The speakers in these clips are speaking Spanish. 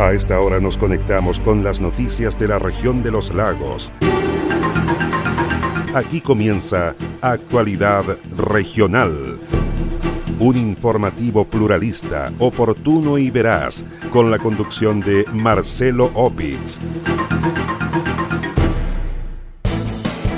A esta hora nos conectamos con las noticias de la región de los lagos. Aquí comienza Actualidad Regional. Un informativo pluralista, oportuno y veraz, con la conducción de Marcelo Opitz.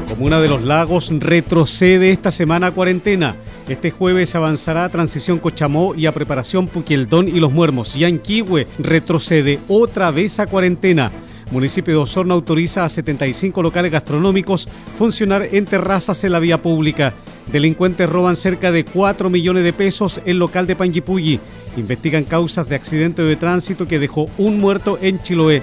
Comuna de los Lagos retrocede esta semana cuarentena. Este jueves avanzará a Transición Cochamó y a Preparación Puquieldón y Los Muermos. Yanquihue retrocede otra vez a cuarentena. Municipio de Osorno autoriza a 75 locales gastronómicos funcionar en terrazas en la vía pública. Delincuentes roban cerca de 4 millones de pesos en local de Panguipulli. Investigan causas de accidente de tránsito que dejó un muerto en Chiloé.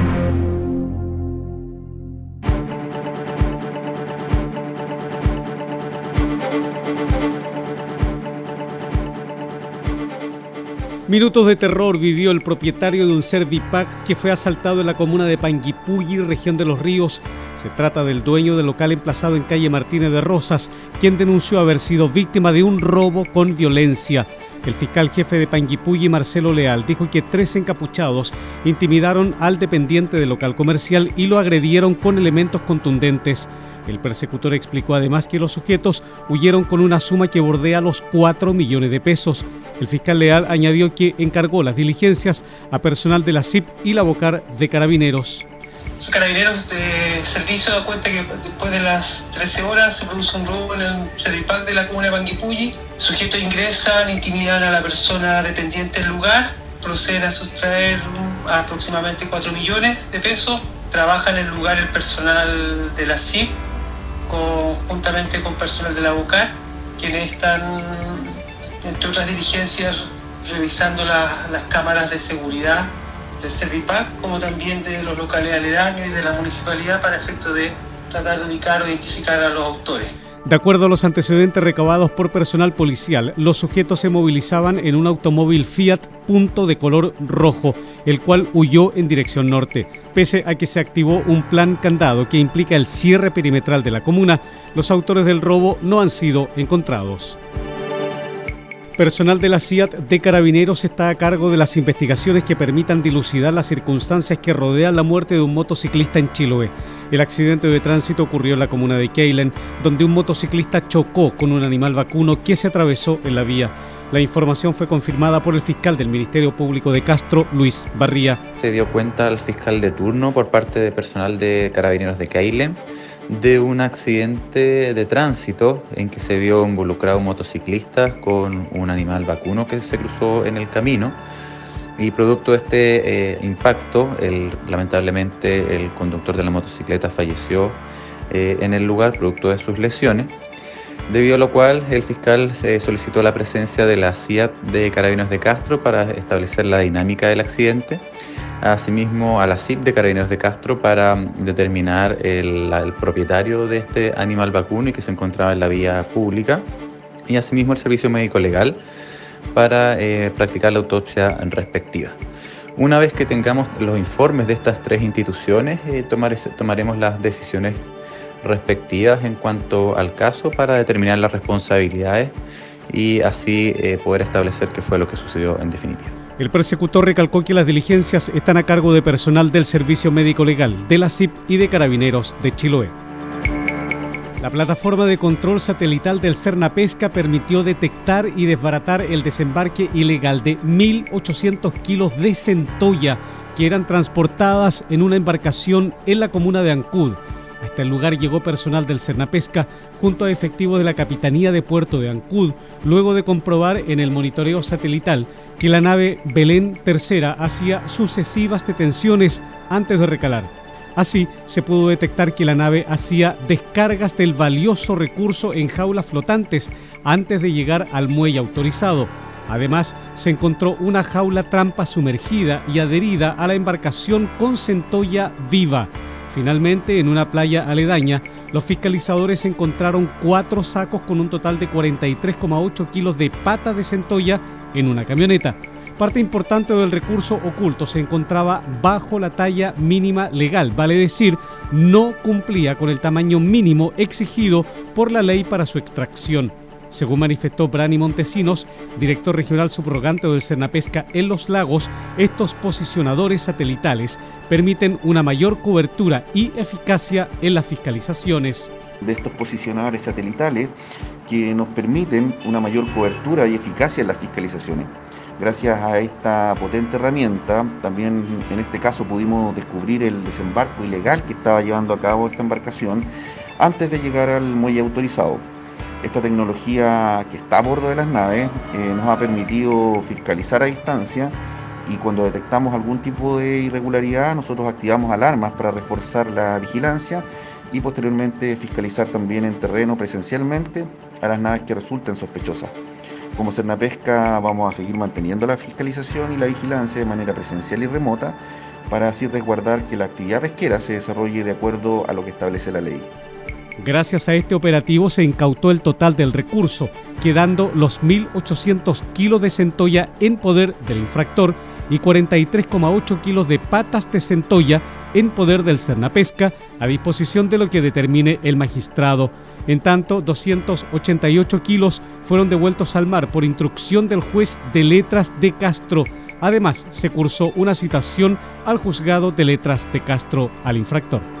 Minutos de terror vivió el propietario de un Servipack que fue asaltado en la comuna de Panguipulli, región de los ríos. Se trata del dueño del local emplazado en calle Martínez de Rosas, quien denunció haber sido víctima de un robo con violencia. El fiscal jefe de Panguipulli, Marcelo Leal, dijo que tres encapuchados intimidaron al dependiente del local comercial y lo agredieron con elementos contundentes. El persecutor explicó además que los sujetos huyeron con una suma que bordea los 4 millones de pesos. El fiscal Leal añadió que encargó las diligencias a personal de la CIP y la Bocar de Carabineros. Los carabineros de servicio da cuenta que después de las 13 horas se produce un robo en el Servipac de la comuna de Panguipulli. Sujetos ingresan, intimidan a la persona dependiente del lugar, proceden a sustraer aproximadamente 4 millones de pesos. Trabaja en el lugar el personal de la CIP conjuntamente con personal de la UCAR, quienes están, entre otras diligencias, revisando las cámaras de seguridad del Servipac, como también de los locales aledaños y de la municipalidad para efecto de tratar de ubicar o identificar a los autores. De acuerdo a los antecedentes recabados por personal policial, los sujetos se movilizaban en un automóvil Fiat Punto de color rojo, el cual huyó en dirección norte. Pese a que se activó un plan candado que implica el cierre perimetral de la comuna, los autores del robo no han sido encontrados. Personal de la CIAT de Carabineros está a cargo de las investigaciones que permitan dilucidar las circunstancias que rodean la muerte de un motociclista en Chiloé. El accidente de tránsito ocurrió en la comuna de Keilen, donde un motociclista chocó con un animal vacuno que se atravesó en la vía. La información fue confirmada por el fiscal del Ministerio Público de Castro, Luis Barría. Se dio cuenta al fiscal de turno por parte de personal de Carabineros de Keilen de un accidente de tránsito en que se vio involucrado un motociclista con un animal vacuno que se cruzó en el camino. Y producto de este eh, impacto, lamentablemente el conductor de la motocicleta falleció eh, en el lugar producto de sus lesiones, debido a lo cual el fiscal solicitó la presencia de la CIAT de Carabineros de Castro para establecer la dinámica del accidente asimismo a la CIP de Carabineros de Castro para determinar el, propietario de este animal vacuno y que se encontraba en la vía pública y asimismo el servicio médico legal para eh, practicar la autopsia respectiva. Una vez que tengamos los informes de estas tres instituciones, eh, tomaremos las decisiones respectivas en cuanto al caso para determinar las responsabilidades y así eh, poder establecer qué fue lo que sucedió en definitiva. El persecutor recalcó que las diligencias están a cargo de personal del Servicio Médico Legal, de la CIP y de Carabineros de Chiloé. La plataforma de control satelital del Cerna Pesca permitió detectar y desbaratar el desembarque ilegal de 1.800 kilos de centolla que eran transportadas en una embarcación en la comuna de Ancud. Hasta el lugar llegó personal del Cernapesca junto a efectivos de la Capitanía de Puerto de Ancud, luego de comprobar en el monitoreo satelital que la nave Belén III hacía sucesivas detenciones antes de recalar. Así, se pudo detectar que la nave hacía descargas del valioso recurso en jaulas flotantes antes de llegar al muelle autorizado. Además, se encontró una jaula trampa sumergida y adherida a la embarcación con centolla viva. Finalmente, en una playa aledaña, los fiscalizadores encontraron cuatro sacos con un total de 43,8 kilos de pata de centolla en una camioneta. Parte importante del recurso oculto se encontraba bajo la talla mínima legal, vale decir, no cumplía con el tamaño mínimo exigido por la ley para su extracción. Según manifestó Brani Montesinos, director regional subrogante del Cernapesca en los lagos, estos posicionadores satelitales permiten una mayor cobertura y eficacia en las fiscalizaciones. De estos posicionadores satelitales que nos permiten una mayor cobertura y eficacia en las fiscalizaciones. Gracias a esta potente herramienta, también en este caso pudimos descubrir el desembarco ilegal que estaba llevando a cabo esta embarcación antes de llegar al muelle autorizado. Esta tecnología que está a bordo de las naves eh, nos ha permitido fiscalizar a distancia y cuando detectamos algún tipo de irregularidad nosotros activamos alarmas para reforzar la vigilancia y posteriormente fiscalizar también en terreno presencialmente a las naves que resulten sospechosas. Como Cernapesca vamos a seguir manteniendo la fiscalización y la vigilancia de manera presencial y remota para así resguardar que la actividad pesquera se desarrolle de acuerdo a lo que establece la ley. Gracias a este operativo se incautó el total del recurso, quedando los 1.800 kilos de centolla en poder del infractor y 43,8 kilos de patas de centolla en poder del Cernapesca a disposición de lo que determine el magistrado. En tanto, 288 kilos fueron devueltos al mar por instrucción del juez de letras de Castro. Además, se cursó una citación al juzgado de letras de Castro al infractor.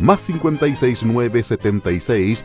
más 569 76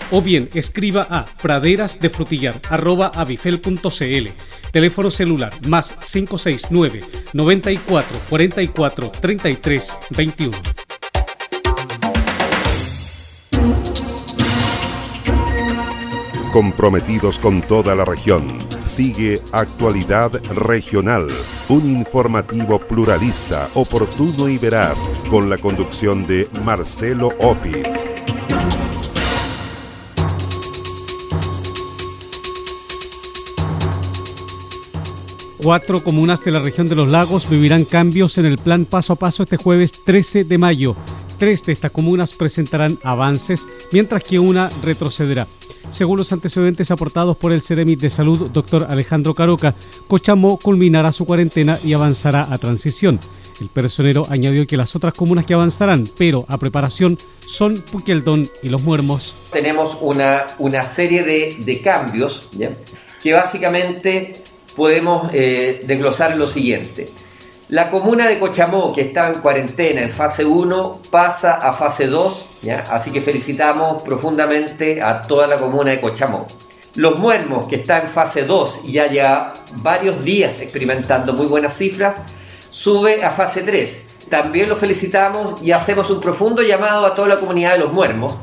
o bien escriba a praderasdefrutillar.avifel.cl. Teléfono celular más 569 94 44 33 21. comprometidos con toda la región. Sigue Actualidad Regional, un informativo pluralista, oportuno y veraz, con la conducción de Marcelo Opitz. Cuatro comunas de la región de los lagos vivirán cambios en el plan paso a paso este jueves 13 de mayo. Tres de estas comunas presentarán avances, mientras que una retrocederá. Según los antecedentes aportados por el Ceremi de Salud, doctor Alejandro Caroca, Cochamó culminará su cuarentena y avanzará a transición. El personero añadió que las otras comunas que avanzarán, pero a preparación, son Puqueldón y Los Muermos. Tenemos una, una serie de, cambios que básicamente podemos eh, desglosar lo siguiente. La comuna de Cochamó, que estaba en cuarentena en fase 1, pasa a fase 2, así que felicitamos profundamente a toda la comuna de Cochamó. Los Muermos, que está en fase 2 y ya lleva varios días experimentando muy buenas cifras, sube a fase 3. También lo felicitamos y hacemos un profundo llamado a toda la comunidad de los Muermos,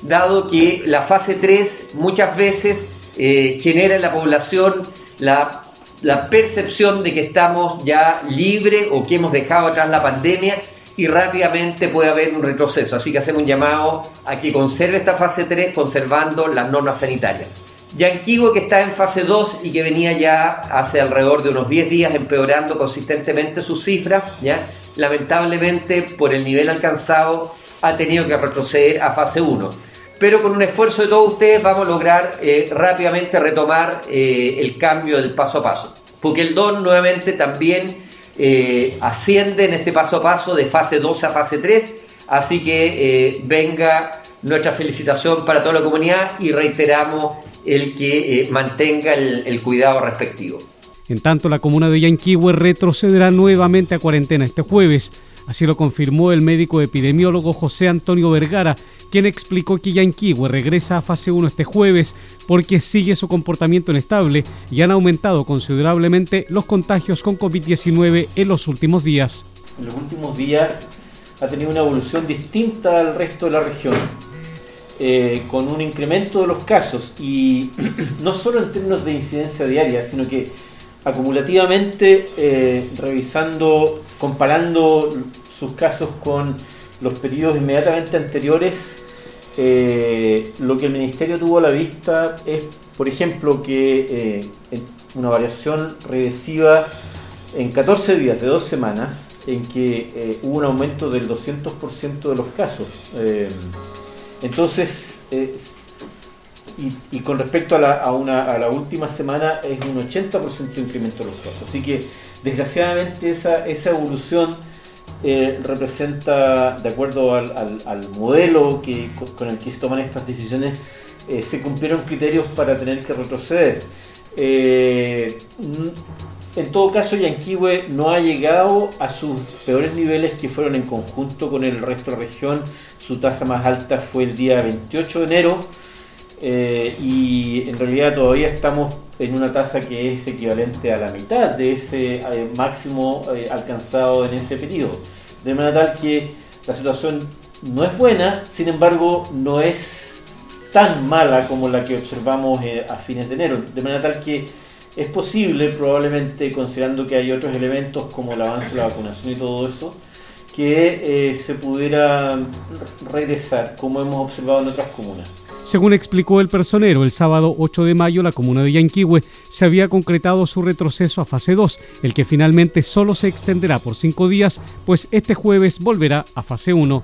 dado que la fase 3 muchas veces eh, genera en la población la percepción de que estamos ya libres o que hemos dejado atrás la pandemia y rápidamente puede haber un retroceso. Así que hacemos un llamado a que conserve esta fase 3 conservando las normas sanitarias. Yanquigo que está en fase 2 y que venía ya hace alrededor de unos 10 días empeorando consistentemente sus cifras, ¿ya? lamentablemente por el nivel alcanzado ha tenido que retroceder a fase 1. Pero con un esfuerzo de todos ustedes vamos a lograr eh, rápidamente retomar eh, el cambio del paso a paso. Porque el DON nuevamente también eh, asciende en este paso a paso de fase 2 a fase 3. Así que venga nuestra felicitación para toda la comunidad y reiteramos el que mantenga el, el cuidado respectivo. En tanto, la comuna de Yanquihue retrocederá nuevamente a cuarentena este jueves. Así lo confirmó el médico epidemiólogo José Antonio Vergara, quien explicó que Yanquihue regresa a fase 1 este jueves porque sigue su comportamiento inestable y han aumentado considerablemente los contagios con COVID-19 en los últimos días. En los últimos días ha tenido una evolución distinta al resto de la región, eh, con un incremento de los casos y no solo en términos de incidencia diaria, sino que acumulativamente, eh, revisando, comparando sus casos con los periodos inmediatamente anteriores, eh, lo que el Ministerio tuvo a la vista es, por ejemplo, que eh, una variación regresiva en 14 días de dos semanas, en que hubo un aumento del 200% de los casos. entonces, y, con respecto a la, a, una, última semana es un 80% de incremento de los casos. Así que desgraciadamente esa evolución eh, representa, de acuerdo al, al, modelo que, con el que se toman estas decisiones, eh, se cumplieron criterios para tener que retroceder. Eh, en todo caso, Yanquiwe no ha llegado a sus peores niveles que fueron en conjunto con el resto de la región. Su tasa más alta fue el día 28 de enero eh, y en realidad todavía estamos en una tasa que es equivalente a la mitad de ese eh, máximo eh, alcanzado en ese periodo. De manera tal que la situación no es buena, sin embargo no es tan mala como la que observamos a fines de enero. De manera tal que es posible, probablemente considerando que hay otros elementos como el avance de la vacunación y todo eso, que se pudiera regresar como hemos observado en otras comunas. Según explicó el personero, el sábado 8 de mayo la comuna de Yanquihue se había concretado su retroceso a fase 2, el que finalmente solo se extenderá por cinco días, pues este jueves volverá a fase 1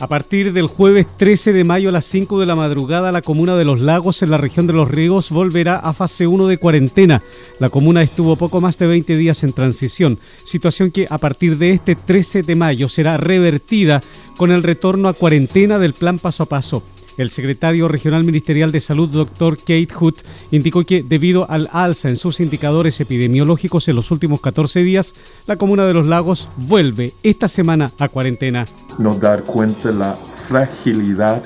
a partir del jueves 13 de mayo a las 5 de la madrugada, la comuna de Los Lagos en la región de Los Ríos volverá a fase 1 de cuarentena. La comuna estuvo poco más de 20 días en transición, situación que a partir de este 13 de mayo será revertida con el retorno a cuarentena del plan paso a paso. El secretario regional ministerial de salud, doctor Kate Hood, indicó que debido al alza en sus indicadores epidemiológicos en los últimos 14 días, la comuna de los lagos vuelve esta semana a cuarentena. Nos dar cuenta la fragilidad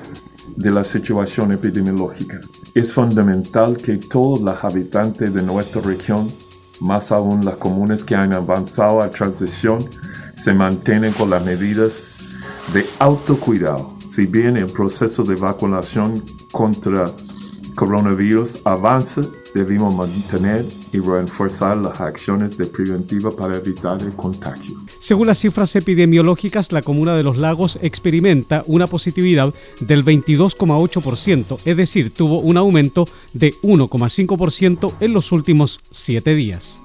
de la situación epidemiológica. Es fundamental que todos los habitantes de nuestra región, más aún las comunas que han avanzado a transición, se mantengan con las medidas de autocuidado. Si bien el proceso de vacunación contra coronavirus avanza, debemos mantener y reforzar las acciones de preventiva para evitar el contagio. Según las cifras epidemiológicas, la comuna de Los Lagos experimenta una positividad del 22,8%, es decir, tuvo un aumento de 1,5% en los últimos siete días.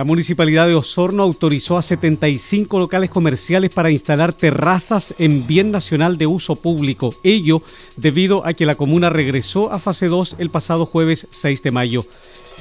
La municipalidad de Osorno autorizó a 75 locales comerciales para instalar terrazas en bien nacional de uso público, ello debido a que la comuna regresó a fase 2 el pasado jueves 6 de mayo.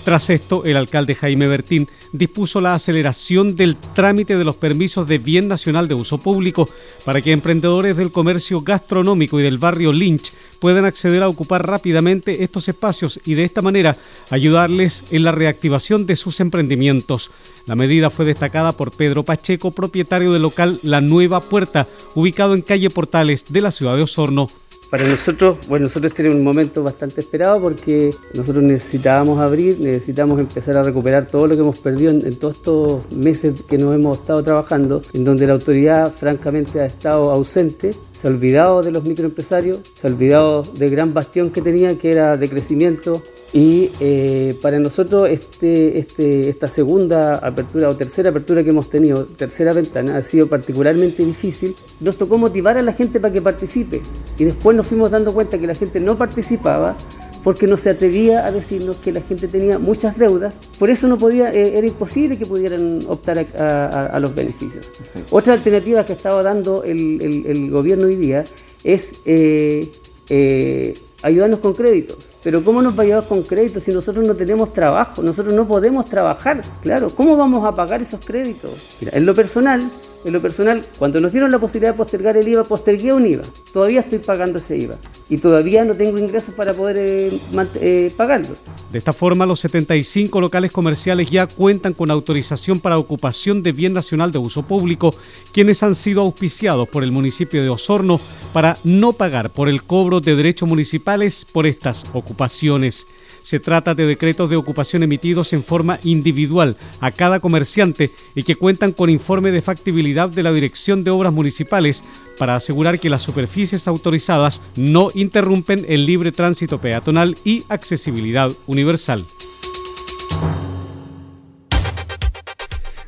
Tras esto, el alcalde Jaime Bertín dispuso la aceleración del trámite de los permisos de bien nacional de uso público para que emprendedores del comercio gastronómico y del barrio Lynch puedan acceder a ocupar rápidamente estos espacios y de esta manera ayudarles en la reactivación de sus emprendimientos. La medida fue destacada por Pedro Pacheco, propietario del local La Nueva Puerta, ubicado en calle Portales de la ciudad de Osorno. Para nosotros, bueno, nosotros tenemos un momento bastante esperado porque nosotros necesitábamos abrir, necesitamos empezar a recuperar todo lo que hemos perdido en, todos estos meses que nos hemos estado trabajando, en donde la autoridad francamente ha estado ausente se ha olvidado de los microempresarios, se ha olvidado del gran bastión que tenía, que era de crecimiento. Y eh, para nosotros este, este, esta segunda apertura o tercera apertura que hemos tenido, tercera ventana, ha sido particularmente difícil. Nos tocó motivar a la gente para que participe. Y después nos fuimos dando cuenta que la gente no participaba porque no se atrevía a decirnos que la gente tenía muchas deudas, por eso no podía, eh, era imposible que pudieran optar a, los beneficios. Otra alternativa que estaba dando el, gobierno hoy día es eh, eh, ayudarnos con créditos. Pero ¿cómo nos va a ayudar con créditos si nosotros no tenemos trabajo? Nosotros no podemos trabajar, claro. ¿Cómo vamos a pagar esos créditos? Mira, en lo personal, en lo personal, cuando nos dieron la posibilidad de postergar el IVA, postergué un IVA. Todavía estoy pagando ese IVA y todavía no tengo ingresos para poder eh, eh, pagarlos. De esta forma, los 75 locales comerciales ya cuentan con autorización para ocupación de bien nacional de uso público, quienes han sido auspiciados por el municipio de Osorno para no pagar por el cobro de derechos municipales por estas ocupaciones. Se trata de decretos de ocupación emitidos en forma individual a cada comerciante y que cuentan con informe de factibilidad de la Dirección de Obras Municipales para asegurar que las superficies autorizadas no interrumpen el libre tránsito peatonal y accesibilidad universal.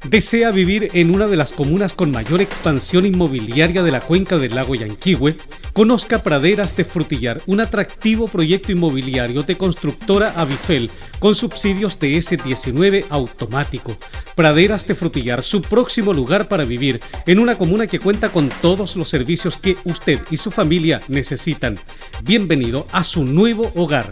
¿Desea vivir en una de las comunas con mayor expansión inmobiliaria de la cuenca del lago Yanquihue? Conozca Praderas de Frutillar, un atractivo proyecto inmobiliario de constructora Avifel con subsidios de S19 automático. Praderas de Frutillar, su próximo lugar para vivir en una comuna que cuenta con todos los servicios que usted y su familia necesitan. Bienvenido a su nuevo hogar.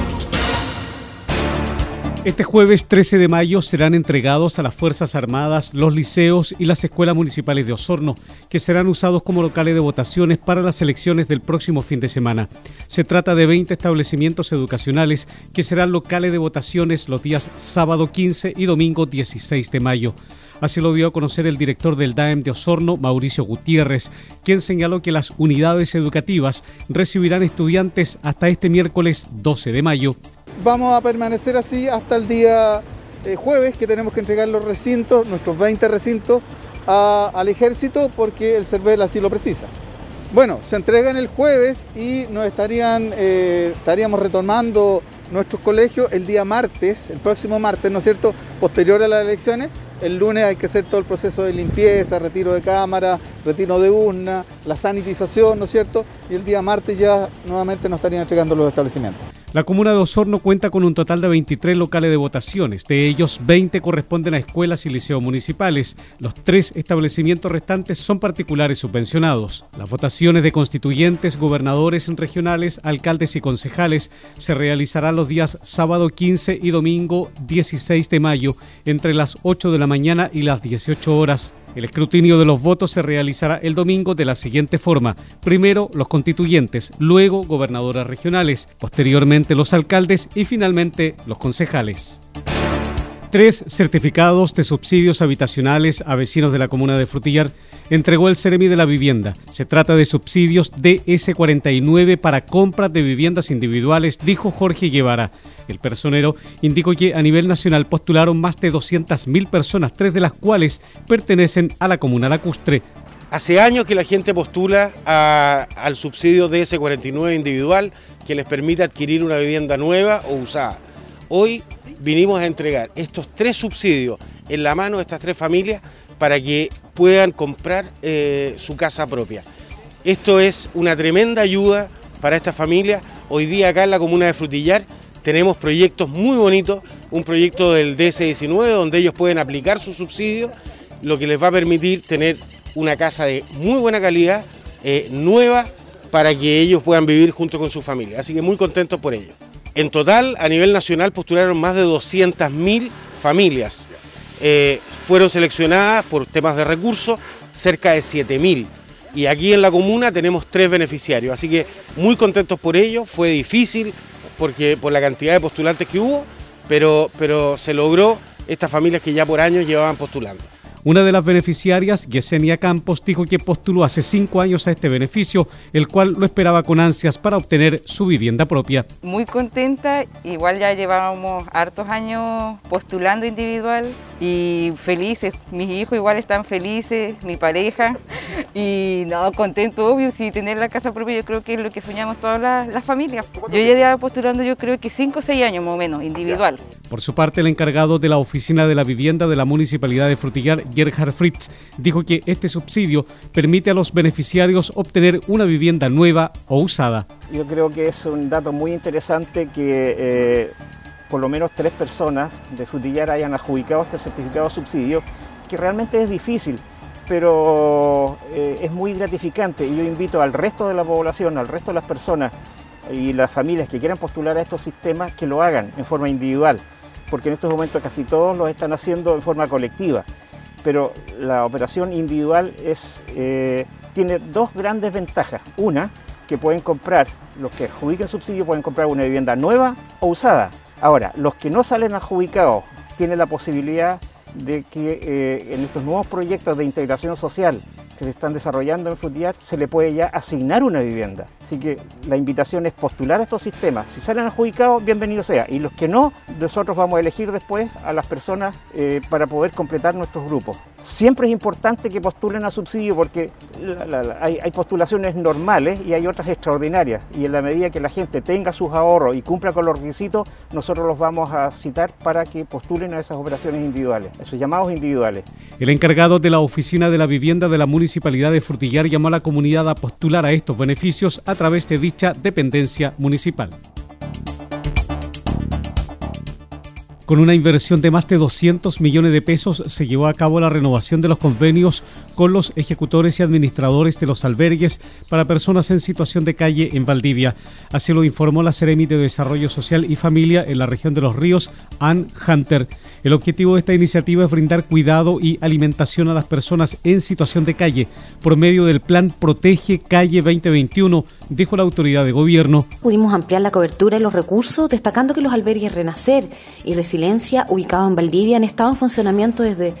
Este jueves 13 de mayo serán entregados a las Fuerzas Armadas los liceos y las escuelas municipales de Osorno, que serán usados como locales de votaciones para las elecciones del próximo fin de semana. Se trata de 20 establecimientos educacionales que serán locales de votaciones los días sábado 15 y domingo 16 de mayo. Así lo dio a conocer el director del DAEM de Osorno, Mauricio Gutiérrez, quien señaló que las unidades educativas recibirán estudiantes hasta este miércoles 12 de mayo vamos a permanecer así hasta el día eh, jueves que tenemos que entregar los recintos, nuestros 20 recintos, al ejército porque el CERVEL así lo precisa. Bueno, se entregan el jueves y nos estarían, eh, estaríamos retomando nuestros colegios el día martes, el próximo martes, ¿no es cierto?, posterior a las elecciones. El lunes hay que hacer todo el proceso de limpieza, retiro de cámara, retiro de urna, la sanitización, ¿no es cierto? Y el día martes ya nuevamente nos estarían entregando los establecimientos. La comuna de Osorno cuenta con un total de 23 locales de votaciones. De ellos, 20 corresponden a escuelas y liceos municipales. Los tres establecimientos restantes son particulares subvencionados. Las votaciones de constituyentes, gobernadores regionales, alcaldes y concejales se realizarán los días sábado 15 y domingo 16 de mayo entre las 8 de la mañana y las 18 horas. El escrutinio de los votos se realizará el domingo de la siguiente forma. Primero los constituyentes, luego gobernadores regionales, posteriormente los alcaldes y finalmente los concejales. Tres certificados de subsidios habitacionales a vecinos de la comuna de Frutillar entregó el Ceremi de la Vivienda. Se trata de subsidios DS49 para compras de viviendas individuales, dijo Jorge Guevara. El personero indicó que a nivel nacional postularon más de 200.000 personas, tres de las cuales pertenecen a la comuna lacustre. Hace años que la gente postula al subsidio DS49 individual que les permite adquirir una vivienda nueva o usada. Hoy vinimos a entregar estos tres subsidios en la mano de estas tres familias para que puedan comprar eh, su casa propia. Esto es una tremenda ayuda para estas familias. Hoy día acá en la comuna de Frutillar tenemos proyectos muy bonitos, un proyecto del DS19 donde ellos pueden aplicar su subsidio, lo que les va a permitir tener una casa de muy buena calidad, eh, nueva, para que ellos puedan vivir junto con su familia. Así que muy contentos por ello. En total, a nivel nacional, postularon más de 200.000 familias. Eh, fueron seleccionadas por temas de recursos cerca de 7.000. Y aquí en la comuna tenemos tres beneficiarios, así que muy contentos por ello. Fue difícil porque por la cantidad de postulantes que hubo, pero, pero se logró estas familias que ya por años llevaban postulando. Una de las beneficiarias, Yesenia Campos, dijo que postuló hace cinco años a este beneficio, el cual lo esperaba con ansias para obtener su vivienda propia. Muy contenta, igual ya llevábamos hartos años postulando individual y felices. Mis hijos igual están felices, mi pareja y no, contento, obvio, si tener la casa propia yo creo que es lo que soñamos todas las, familias. Yo ya llevaba postulando yo creo que cinco o seis años más o menos, individual. Por su parte, el encargado de la Oficina de la Vivienda de la Municipalidad de Frutillar, Gerhard Fritz, dijo que este subsidio permite a los beneficiarios obtener una vivienda nueva o usada. Yo creo que es un dato muy interesante que eh, por lo menos tres personas de Frutillar hayan adjudicado este certificado de subsidio, que realmente es difícil pero eh, es muy gratificante y yo invito al resto de la población, al resto de las personas y las familias que quieran postular a estos sistemas que lo hagan en forma individual, porque en estos momentos casi todos lo están haciendo en forma colectiva pero la operación individual eh, tiene dos grandes ventajas. Una, que pueden comprar, los que adjudiquen subsidio pueden comprar una vivienda nueva o usada. Ahora, los que no salen adjudicados tienen la posibilidad de que eh, en estos nuevos proyectos de integración social que se están desarrollando en Frutillar se le puede ya asignar una vivienda. Así que la invitación es postular a estos sistemas. Si salen adjudicados, bienvenido sea. Y los que no, nosotros vamos a elegir después a las personas eh, para poder completar nuestros grupos. Siempre es importante que postulen a subsidio porque hay, postulaciones normales y hay otras extraordinarias. Y en la medida que la gente tenga sus ahorros y cumpla con los requisitos, nosotros los vamos a citar para que postulen a esas operaciones individuales, esos llamados individuales. El encargado de la Oficina de la Vivienda de la Municipalidad Municipalidad de Frutillar llamó a la comunidad a postular a estos beneficios a través de dicha dependencia municipal. Con una inversión de más de 200 millones de pesos se llevó a cabo la renovación de los convenios con los ejecutores y administradores de los albergues para personas en situación de calle en Valdivia. Así lo informó la Seremi de Desarrollo Social y Familia en la región de los ríos, Ann Hunter. El objetivo de esta iniciativa es brindar cuidado y alimentación a las personas en situación de calle por medio del plan Protege Calle 2021, dijo la autoridad de gobierno. Pudimos ampliar la cobertura y los recursos, destacando que los albergues Renacer y Resiliencia ubicado en Valdivia, han estado en funcionamiento desde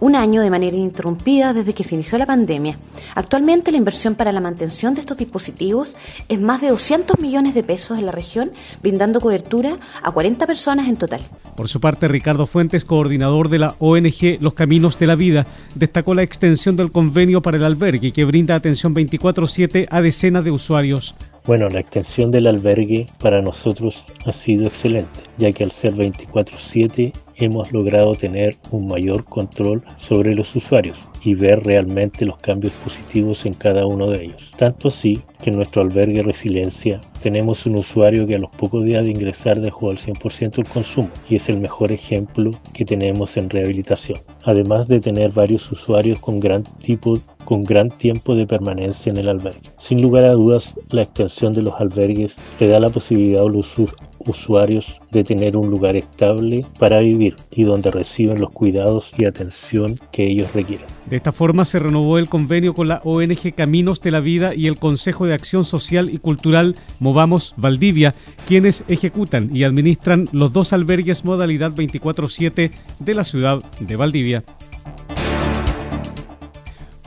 un año de manera ininterrumpida desde que se inició la pandemia. Actualmente la inversión para la mantención de estos dispositivos es más de 200 millones de pesos en la región, brindando cobertura a 40 personas en total. Por su parte, Ricardo Fuentes, coordinador de la ONG Los Caminos de la Vida, destacó la extensión del convenio para el albergue que brinda atención 24/7 a decenas de usuarios. Bueno, la extensión del albergue para nosotros ha sido excelente, ya que al ser 24/7 hemos logrado tener un mayor control sobre los usuarios y ver realmente los cambios positivos en cada uno de ellos. Tanto así que en nuestro albergue Resiliencia tenemos un usuario que a los pocos días de ingresar dejó al 100% el consumo y es el mejor ejemplo que tenemos en rehabilitación. Además de tener varios usuarios con gran tipo con gran tiempo de permanencia en el albergue. Sin lugar a dudas, la extensión de los albergues le da la posibilidad a los usuarios de tener un lugar estable para vivir y donde reciben los cuidados y atención que ellos requieren. De esta forma se renovó el convenio con la ONG Caminos de la Vida y el Consejo de Acción Social y Cultural Movamos Valdivia, quienes ejecutan y administran los dos albergues modalidad 24-7 de la ciudad de Valdivia.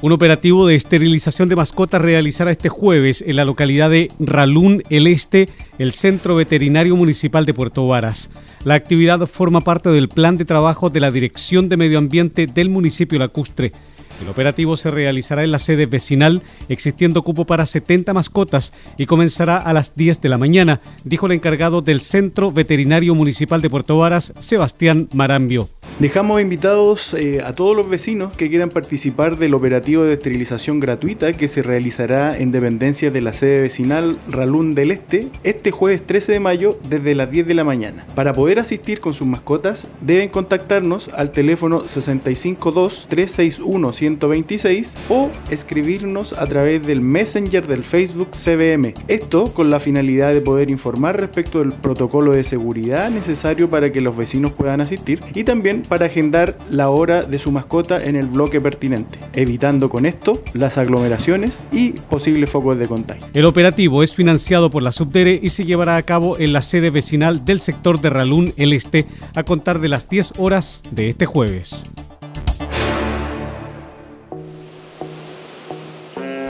Un operativo de esterilización de mascotas realizará este jueves en la localidad de Ralún el Este, el Centro Veterinario Municipal de Puerto Varas. La actividad forma parte del plan de trabajo de la Dirección de Medio Ambiente del municipio lacustre. El operativo se realizará en la sede vecinal, existiendo cupo para 70 mascotas y comenzará a las 10 de la mañana, dijo el encargado del Centro Veterinario Municipal de Puerto Varas, Sebastián Marambio. Dejamos invitados eh, a todos los vecinos que quieran participar del operativo de esterilización gratuita que se realizará en dependencia de la sede vecinal Ralún del Este este jueves 13 de mayo desde las 10 de la mañana. Para poder asistir con sus mascotas deben contactarnos al teléfono 652 361 126 o escribirnos a través del Messenger del Facebook CBM. Esto con la finalidad de poder informar respecto del protocolo de seguridad necesario para que los vecinos puedan asistir y también para agendar la hora de su mascota en el bloque pertinente, evitando con esto las aglomeraciones y posibles focos de contagio. El operativo es financiado por la Subdere y se llevará a cabo en la sede vecinal del sector de Ralún el Este a contar de las 10 horas de este jueves.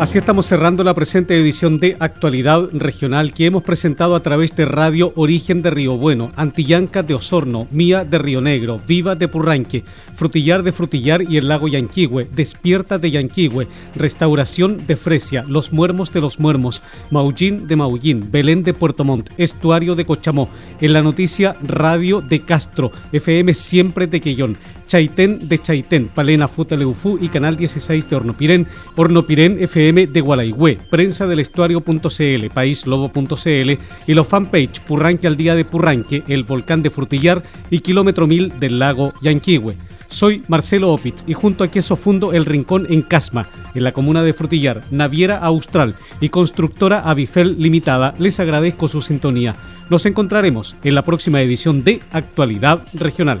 Así estamos cerrando la presente edición de Actualidad Regional que hemos presentado a través de Radio Origen de Río Bueno, Antillanca de Osorno, Mía de Río Negro, Viva de Purranque, Frutillar de Frutillar y el Lago Yanquihue, Despierta de Yanquihue, Restauración de Fresia, Los Muermos de los Muermos, Maullín de Maullín, Belén de Puerto Montt, Estuario de Cochamó, en la noticia Radio de Castro, FM Siempre de Quellón, Chaitén de Chaitén, Palena Futaleufú y Canal 16 de Hornopirén, Hornopirén FM de Gualaigüe, Prensa del Estuario.cl, Paíslobo.cl y los fanpage Purranque al Día de Purranque, El Volcán de Frutillar y Kilómetro Mil del Lago Yanquihue. Soy Marcelo Opitz y junto a Queso Fundo El Rincón en Casma, en la comuna de Frutillar, Naviera Austral y constructora Avifel Limitada, les agradezco su sintonía. Nos encontraremos en la próxima edición de Actualidad Regional.